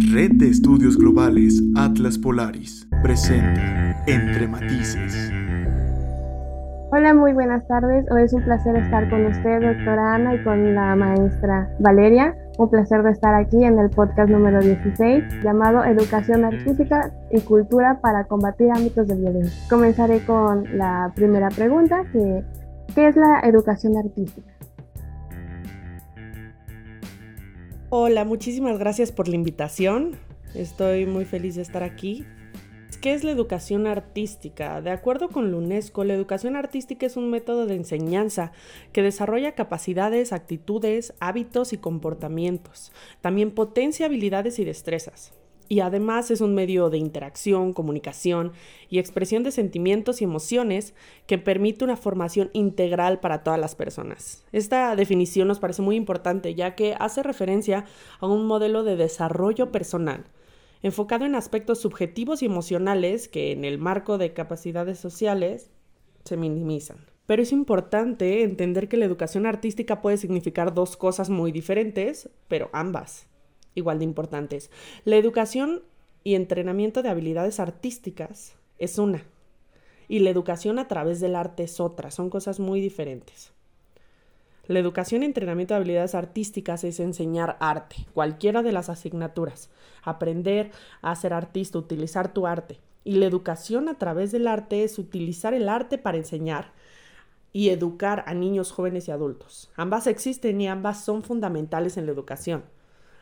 Red de Estudios Globales Atlas Polaris presenta Entre Matices. Hola, muy buenas tardes. Hoy es un placer estar con usted, doctora Ana, y con la maestra Valeria. Un placer de estar aquí en el podcast número 16, llamado Educación Artística y Cultura para combatir ámbitos de violencia. Comenzaré con la primera pregunta, que ¿qué es la educación artística? Hola, muchísimas gracias por la invitación. Estoy muy feliz de estar aquí. ¿Qué es la educación artística? De acuerdo con la UNESCO, la educación artística es un método de enseñanza que desarrolla capacidades, actitudes, hábitos y comportamientos. También potencia habilidades y destrezas y además es un medio de interacción, comunicación y expresión de sentimientos y emociones que permite una formación integral para todas las personas. Esta definición nos parece muy importante ya que hace referencia a un modelo de desarrollo personal enfocado en aspectos subjetivos y emocionales que en el marco de capacidades sociales se minimizan. Pero es importante entender que la educación artística puede significar dos cosas muy diferentes, pero ambas igual de importantes. La educación y entrenamiento de habilidades artísticas es una, y la educación a través del arte es otra, son cosas muy diferentes. La educación y entrenamiento de habilidades artísticas es enseñar arte, cualquiera de las asignaturas, aprender a ser artista, utilizar tu arte. Y la educación a través del arte es utilizar el arte para enseñar y educar a niños, jóvenes y adultos. Ambas existen y ambas son fundamentales en la educación.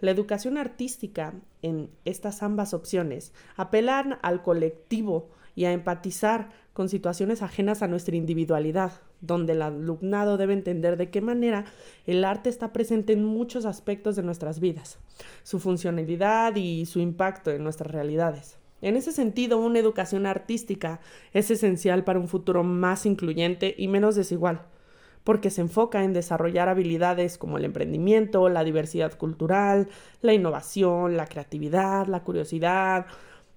La educación artística en estas ambas opciones apelan al colectivo y a empatizar con situaciones ajenas a nuestra individualidad, donde el alumnado debe entender de qué manera el arte está presente en muchos aspectos de nuestras vidas, su funcionalidad y su impacto en nuestras realidades. En ese sentido, una educación artística es esencial para un futuro más incluyente y menos desigual porque se enfoca en desarrollar habilidades como el emprendimiento, la diversidad cultural, la innovación, la creatividad, la curiosidad,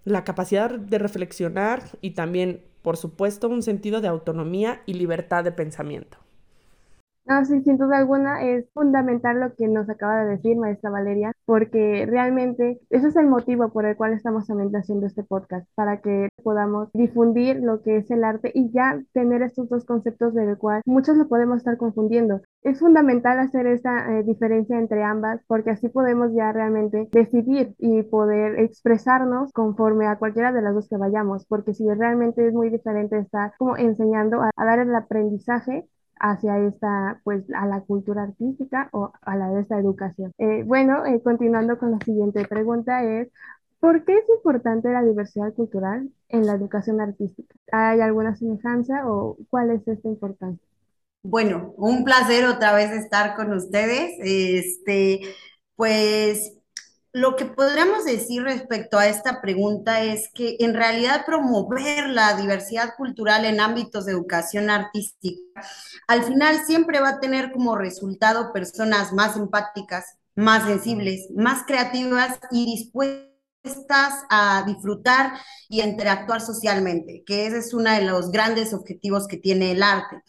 la capacidad de reflexionar y también, por supuesto, un sentido de autonomía y libertad de pensamiento. No, sí, sin duda alguna es fundamental lo que nos acaba de decir maestra Valeria, porque realmente ese es el motivo por el cual estamos también haciendo este podcast, para que podamos difundir lo que es el arte y ya tener estos dos conceptos del cual muchos lo podemos estar confundiendo. Es fundamental hacer esta eh, diferencia entre ambas, porque así podemos ya realmente decidir y poder expresarnos conforme a cualquiera de las dos que vayamos, porque si realmente es muy diferente estar como enseñando a dar el aprendizaje hacia esta, pues, a la cultura artística o a la de esta educación. Eh, bueno, eh, continuando con la siguiente pregunta es, ¿por qué es importante la diversidad cultural en la educación artística? ¿Hay alguna semejanza o cuál es esta importancia? Bueno, un placer otra vez estar con ustedes. Este, pues lo que podríamos decir respecto a esta pregunta es que en realidad promover la diversidad cultural en ámbitos de educación artística, al final siempre va a tener como resultado personas más empáticas, más sensibles, más creativas y dispuestas a disfrutar y a interactuar socialmente, que ese es uno de los grandes objetivos que tiene el arte.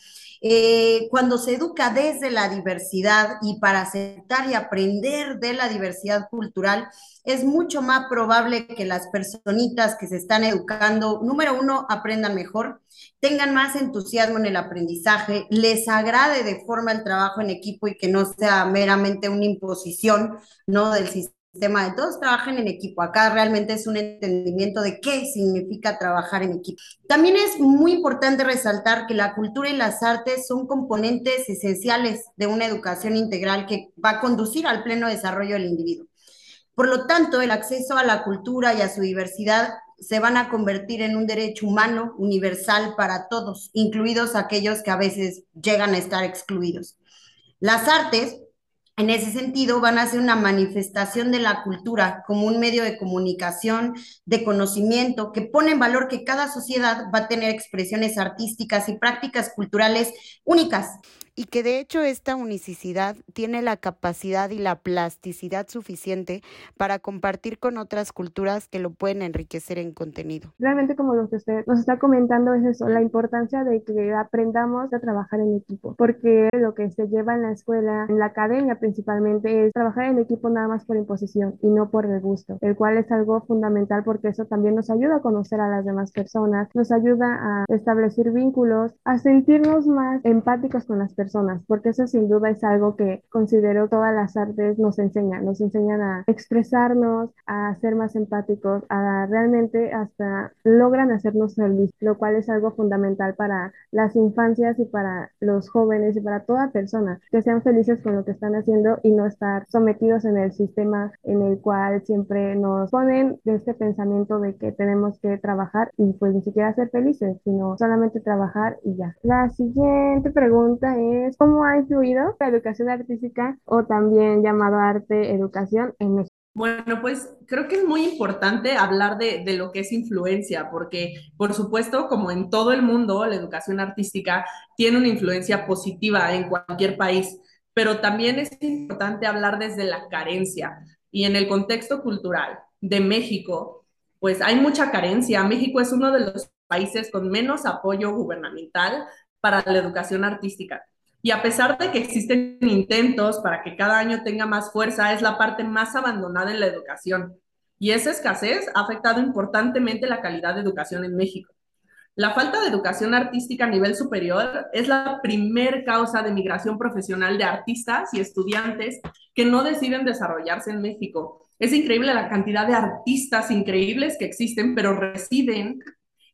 Eh, cuando se educa desde la diversidad y para aceptar y aprender de la diversidad cultural, es mucho más probable que las personitas que se están educando, número uno, aprendan mejor, tengan más entusiasmo en el aprendizaje, les agrade de forma el trabajo en equipo y que no sea meramente una imposición, ¿no? Del sistema tema de todos trabajan en equipo. Acá realmente es un entendimiento de qué significa trabajar en equipo. También es muy importante resaltar que la cultura y las artes son componentes esenciales de una educación integral que va a conducir al pleno desarrollo del individuo. Por lo tanto, el acceso a la cultura y a su diversidad se van a convertir en un derecho humano universal para todos, incluidos aquellos que a veces llegan a estar excluidos. Las artes en ese sentido, van a ser una manifestación de la cultura como un medio de comunicación, de conocimiento, que pone en valor que cada sociedad va a tener expresiones artísticas y prácticas culturales únicas. Y que de hecho esta unicidad tiene la capacidad y la plasticidad suficiente para compartir con otras culturas que lo pueden enriquecer en contenido. Realmente como lo que usted nos está comentando es eso, la importancia de que aprendamos a trabajar en equipo, porque lo que se lleva en la escuela, en la academia principalmente, es trabajar en equipo nada más por imposición y no por el gusto, el cual es algo fundamental porque eso también nos ayuda a conocer a las demás personas, nos ayuda a establecer vínculos, a sentirnos más empáticos con las personas, porque eso sin duda es algo que considero todas las artes nos enseñan, nos enseñan a expresarnos, a ser más empáticos, a realmente hasta logran hacernos feliz, lo cual es algo fundamental para las infancias y para los jóvenes y para toda persona, que sean felices con lo que están haciendo y no estar sometidos en el sistema en el cual siempre nos ponen de este pensamiento de que tenemos que trabajar y pues ni siquiera ser felices, sino solamente trabajar y ya. La siguiente pregunta es, ¿cómo ha influido la educación artística o también llamado arte educación en México? Bueno, pues creo que es muy importante hablar de, de, lo que es influencia, porque por supuesto, como en todo el mundo, la educación artística tiene una influencia positiva en cualquier país, pero también es importante hablar desde la carencia y en el contexto cultural de México, pues hay mucha carencia. México es uno de los países con menos apoyo gubernamental para la educación artística. Y a pesar de que existen intentos para que cada año tenga más fuerza, es la parte más abandonada en la educación. Y esa escasez ha afectado importantemente la calidad de educación en México. La falta de educación artística a nivel superior es la primer causa de migración profesional de artistas y estudiantes que no deciden desarrollarse en México. Es increíble la cantidad de artistas increíbles que existen, pero residen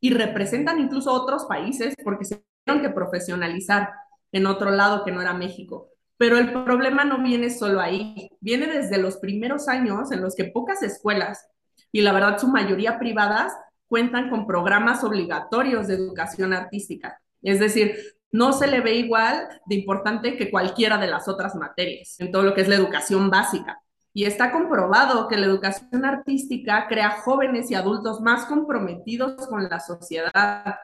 y representan incluso otros países porque se tuvieron que profesionalizar en otro lado que no era México. Pero el problema no viene solo ahí, viene desde los primeros años en los que pocas escuelas, y la verdad su mayoría privadas, cuentan con programas obligatorios de educación artística. Es decir, no se le ve igual de importante que cualquiera de las otras materias en todo lo que es la educación básica. Y está comprobado que la educación artística crea jóvenes y adultos más comprometidos con la sociedad,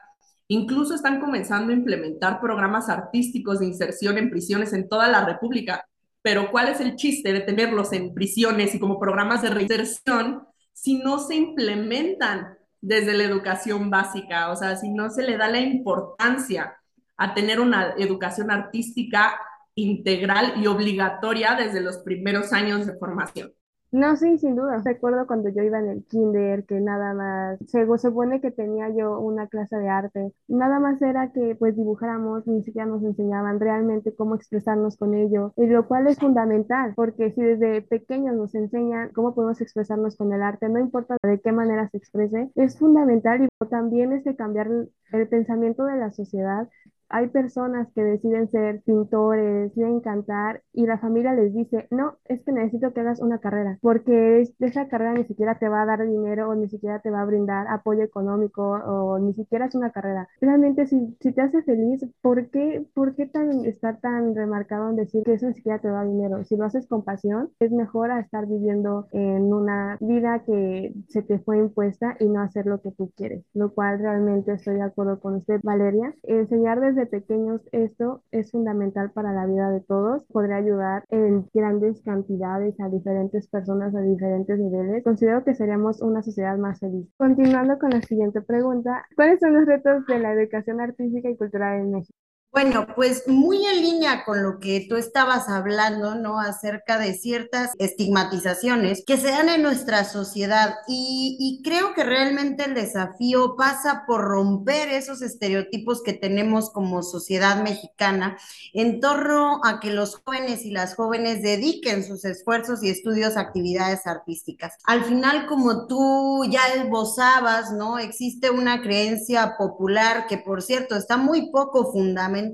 Incluso están comenzando a implementar programas artísticos de inserción en prisiones en toda la República. Pero ¿cuál es el chiste de tenerlos en prisiones y como programas de reinserción si no se implementan desde la educación básica? O sea, si no se le da la importancia a tener una educación artística integral y obligatoria desde los primeros años de formación. No, sí, sin duda. Recuerdo cuando yo iba en el kinder que nada más, se supone que tenía yo una clase de arte, nada más era que pues dibujáramos, ni siquiera nos enseñaban realmente cómo expresarnos con ello, y lo cual es fundamental, porque si desde pequeños nos enseñan cómo podemos expresarnos con el arte, no importa de qué manera se exprese, es fundamental y también es de cambiar el pensamiento de la sociedad hay personas que deciden ser pintores, deciden cantar y la familia les dice, no, es que necesito que hagas una carrera, porque esa carrera ni siquiera te va a dar dinero o ni siquiera te va a brindar apoyo económico o ni siquiera es una carrera. Realmente si, si te hace feliz, ¿por qué, ¿por qué tan, estar tan remarcado en decir que eso ni siquiera te da dinero? Si lo haces con pasión, es mejor a estar viviendo en una vida que se te fue impuesta y no hacer lo que tú quieres, lo cual realmente estoy de acuerdo con usted, Valeria. Enseñar desde pequeños esto es fundamental para la vida de todos. Podría ayudar en grandes cantidades a diferentes personas a diferentes niveles. Considero que seríamos una sociedad más feliz. Continuando con la siguiente pregunta, ¿cuáles son los retos de la educación artística y cultural en México? Bueno, pues muy en línea con lo que tú estabas hablando, ¿no? Acerca de ciertas estigmatizaciones que se dan en nuestra sociedad y, y, creo que realmente el desafío pasa por romper esos estereotipos que tenemos como sociedad mexicana en torno a que los jóvenes y las jóvenes dediquen sus esfuerzos y estudios a actividades artísticas. Al final, como tú ya esbozabas, ¿no? Existe una creencia popular que, por cierto, está muy poco fundamentada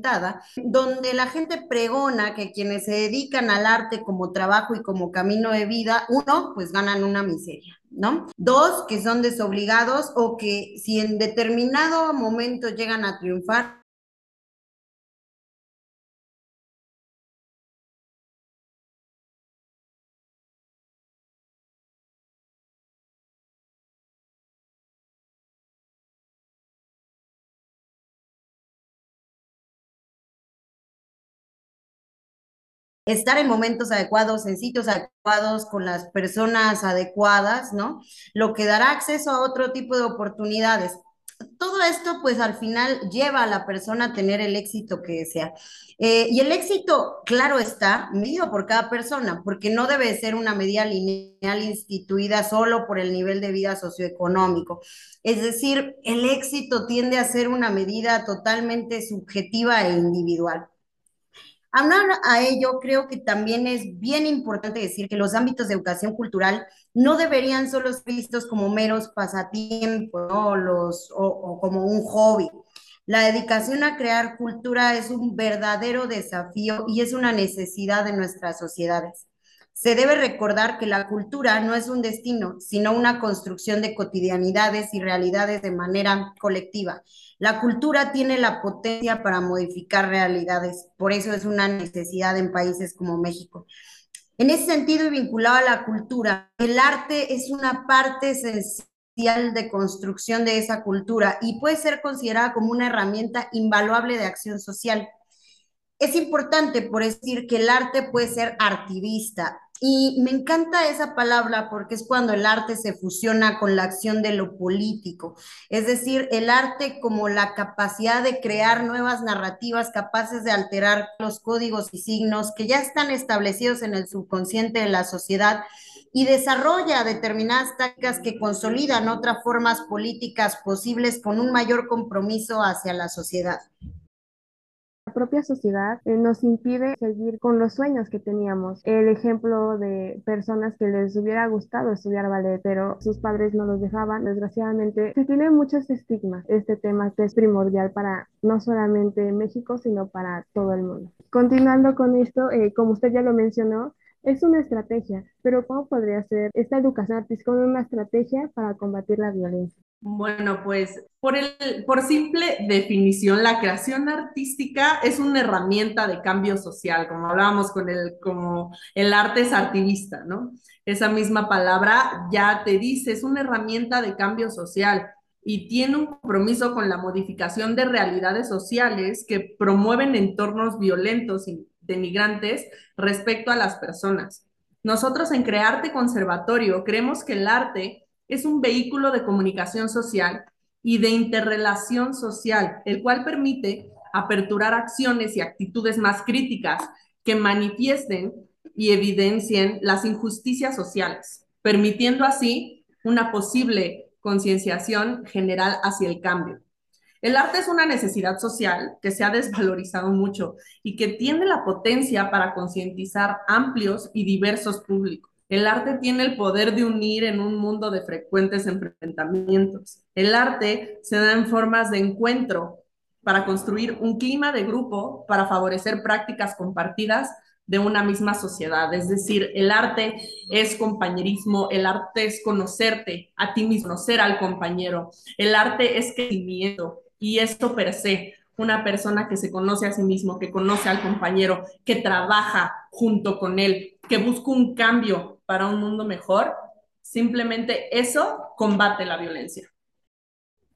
donde la gente pregona que quienes se dedican al arte como trabajo y como camino de vida, uno, pues ganan una miseria. ¿No? Dos, que son desobligados o que si en determinado momento llegan a triunfar, estar en momentos adecuados, en sitios adecuados, con las personas adecuadas, ¿no? Lo que dará acceso a otro tipo de oportunidades. Todo esto, pues al final lleva a la persona a tener el éxito que desea. Eh, y el éxito, claro está, medido por cada persona, porque no debe ser una medida lineal instituida solo por el nivel de vida socioeconómico. Es decir, el éxito tiende a ser una medida totalmente subjetiva e individual. Hablar a ello, creo que también es bien importante decir que los ámbitos de educación cultural no deberían solo ser vistos como meros pasatiempos Los, o, como un hobby. La dedicación a crear cultura es un verdadero desafío y es una necesidad de nuestras sociedades. Se debe recordar que la cultura no es un destino, sino una construcción de cotidianidades y realidades de manera colectiva. La cultura tiene la potencia para modificar realidades, por eso es una necesidad en países como México. En ese sentido y vinculado a la cultura, el arte es una parte esencial de construcción de esa cultura y puede ser considerada como una herramienta invaluable de acción social. Es importante por decir que el arte puede ser artivista, y me encanta esa palabra porque es cuando el arte se fusiona con la acción de lo político, es decir, el arte como la capacidad de crear nuevas narrativas capaces de alterar los códigos y signos que ya están establecidos en el subconsciente de la sociedad y desarrolla determinadas tácticas que consolidan otras formas políticas posibles con un mayor compromiso hacia la sociedad propia sociedad eh, nos impide seguir con los sueños que teníamos. El ejemplo de personas que les hubiera gustado estudiar ballet, pero sus padres no los dejaban, desgraciadamente se tiene muchos estigmas este tema que es primordial para no solamente México, sino para todo el mundo. Continuando con esto, eh, como usted ya lo mencionó, es una estrategia, pero ¿cómo podría ser esta educación artística una estrategia para combatir la violencia? Bueno, pues por, simple definición, la creación artística es una herramienta de cambio social, como hablábamos con el, como el arte es artivista, ¿no? Esa misma palabra ya te dice, es una herramienta de cambio social y tiene un compromiso con la modificación de realidades sociales que promueven entornos violentos y denigrantes respecto a las personas. Nosotros en Crearte Conservatorio creemos que el arte es un vehículo de comunicación social y de interrelación social, el cual permite aperturar acciones y actitudes más críticas que manifiesten y evidencien las injusticias sociales, permitiendo así una posible concienciación general hacia el cambio. El arte es una necesidad social que se ha desvalorizado mucho y que tiene la potencia para concientizar amplios y diversos públicos. El arte tiene el poder de unir en un mundo de frecuentes enfrentamientos. El arte se da en formas de encuentro para construir un clima de grupo, para favorecer prácticas compartidas de una misma sociedad. Es decir, el arte es compañerismo, el arte es conocerte a ti mismo, conocer al compañero. El arte es crecimiento y esto per se, una persona que se conoce a sí mismo, que conoce al compañero, que trabaja junto con él, que busca un cambio para un mundo mejor, simplemente eso combate la violencia.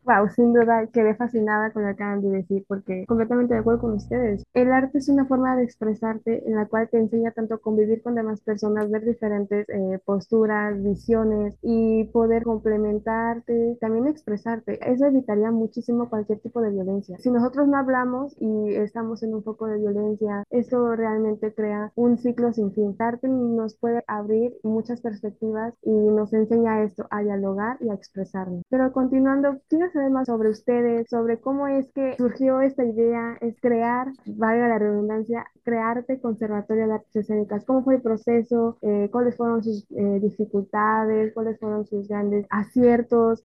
Wow, sin duda quedé fascinada con lo que acaban de decir, porque completamente de acuerdo con ustedes. El arte es una forma de expresarte en la cual te enseña tanto a convivir con demás personas, ver diferentes eh, posturas, visiones y poder complementarte, también expresarte. Eso evitaría muchísimo cualquier tipo de violencia. Si nosotros no hablamos y estamos en un foco de violencia, eso realmente crea un ciclo sin fin. El arte nos puede abrir muchas perspectivas y nos enseña esto, a dialogar y a expresarnos. Pero continuando, quiero saber más sobre ustedes, sobre cómo es que surgió esta idea, es crear, valga la redundancia, crearte Conservatorio de Artes Escénicas. ¿Cómo fue el proceso? Eh, ¿Cuáles fueron sus eh, dificultades? ¿Cuáles fueron sus grandes aciertos?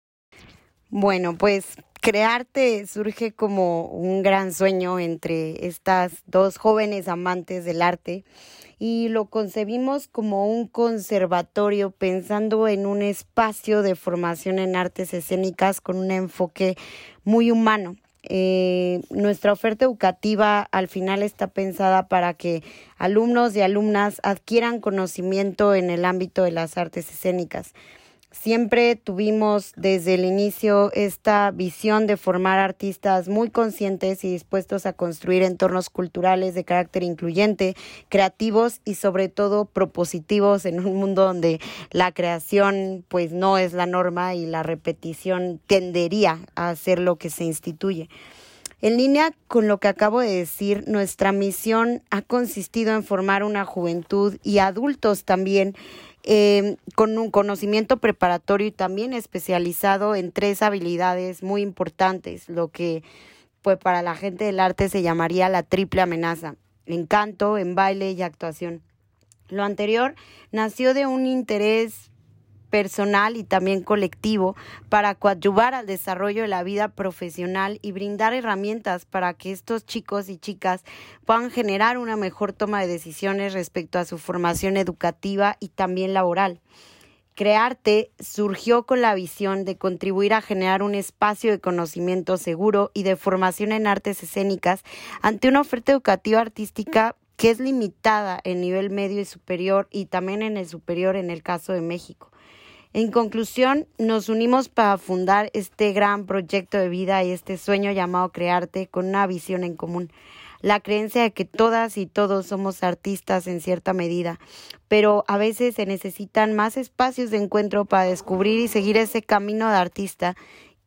Bueno, pues crearte surge como un gran sueño entre estas dos jóvenes amantes del arte y lo concebimos como un conservatorio pensando en un espacio de formación en artes escénicas con un enfoque muy humano. Eh, nuestra oferta educativa al final está pensada para que alumnos y alumnas adquieran conocimiento en el ámbito de las artes escénicas. Siempre tuvimos desde el inicio esta visión de formar artistas muy conscientes y dispuestos a construir entornos culturales de carácter incluyente, creativos y sobre todo propositivos en un mundo donde la creación pues no es la norma y la repetición tendería a ser lo que se instituye. En línea con lo que acabo de decir, nuestra misión ha consistido en formar una juventud y adultos también eh, con un conocimiento preparatorio y también especializado en tres habilidades muy importantes, lo que pues para la gente del arte se llamaría la triple amenaza, en canto, en baile y actuación. Lo anterior nació de un interés personal y también colectivo para coadyuvar al desarrollo de la vida profesional y brindar herramientas para que estos chicos y chicas puedan generar una mejor toma de decisiones respecto a su formación educativa y también laboral. Crearte surgió con la visión de contribuir a generar un espacio de conocimiento seguro y de formación en artes escénicas ante una oferta educativa artística que es limitada en nivel medio y superior y también en el superior en el caso de México. En conclusión, nos unimos para fundar este gran proyecto de vida y este sueño llamado Crearte con una visión en común. La creencia de que todas y todos somos artistas en cierta medida, pero a veces se necesitan más espacios de encuentro para descubrir y seguir ese camino de artista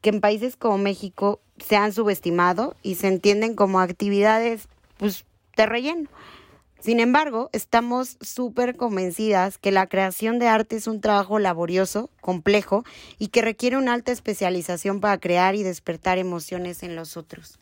que en países como México se han subestimado y se entienden como actividades pues, de relleno. Sin embargo, estamos súper convencidas que la creación de arte es un trabajo laborioso, complejo y que requiere una alta especialización para crear y despertar emociones en los otros.